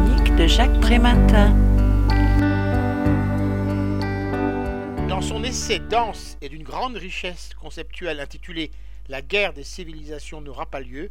de Jacques Prématin. Dans son essai dense et d'une grande richesse conceptuelle intitulé La guerre des civilisations n'aura pas lieu,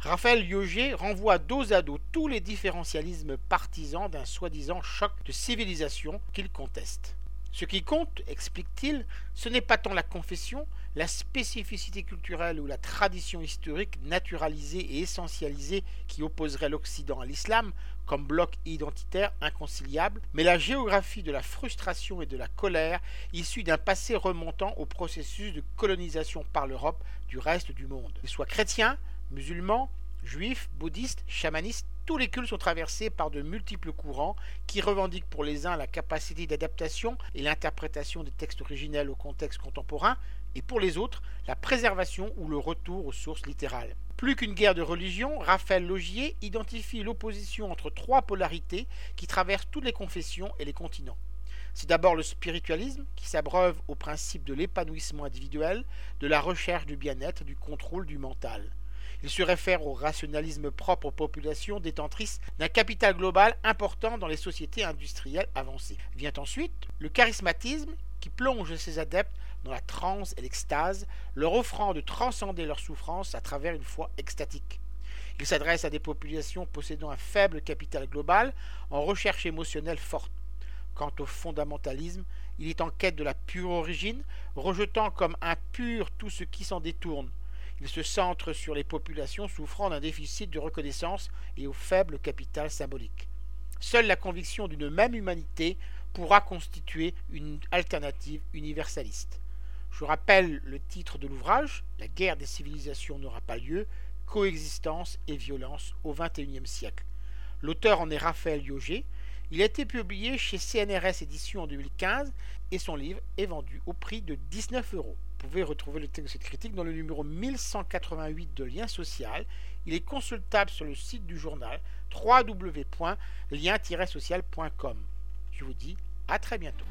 Raphaël Lioger renvoie dos à dos tous les différentialismes partisans d'un soi-disant choc de civilisation qu'il conteste. Ce qui compte, explique-t-il, ce n'est pas tant la confession, la spécificité culturelle ou la tradition historique naturalisée et essentialisée qui opposerait l'Occident à l'islam comme bloc identitaire inconciliable, mais la géographie de la frustration et de la colère issue d'un passé remontant au processus de colonisation par l'Europe du reste du monde. Qu'ils soient chrétiens, musulmans, juifs, bouddhistes, chamanistes, tous les cultes sont traversés par de multiples courants qui revendiquent pour les uns la capacité d'adaptation et l'interprétation des textes originels au contexte contemporain, et pour les autres la préservation ou le retour aux sources littérales. Plus qu'une guerre de religion, Raphaël Logier identifie l'opposition entre trois polarités qui traversent toutes les confessions et les continents. C'est d'abord le spiritualisme qui s'abreuve au principe de l'épanouissement individuel, de la recherche du bien-être, du contrôle du mental. Il se réfère au rationalisme propre aux populations détentrices d'un capital global important dans les sociétés industrielles avancées. Vient ensuite le charismatisme qui plonge ses adeptes dans la transe et l'extase, leur offrant de transcender leur souffrance à travers une foi extatique. Il s'adresse à des populations possédant un faible capital global en recherche émotionnelle forte. Quant au fondamentalisme, il est en quête de la pure origine, rejetant comme impur tout ce qui s'en détourne. Il se centre sur les populations souffrant d'un déficit de reconnaissance et au faible capital symbolique. Seule la conviction d'une même humanité pourra constituer une alternative universaliste. Je rappelle le titre de l'ouvrage La guerre des civilisations n'aura pas lieu, coexistence et violence au XXIe siècle. L'auteur en est Raphaël Yoger. Il a été publié chez CNRS Éditions en 2015 et son livre est vendu au prix de 19 euros. Vous pouvez retrouver le texte de cette critique dans le numéro 1188 de Lien Social. Il est consultable sur le site du journal www.lien-social.com. Je vous dis à très bientôt.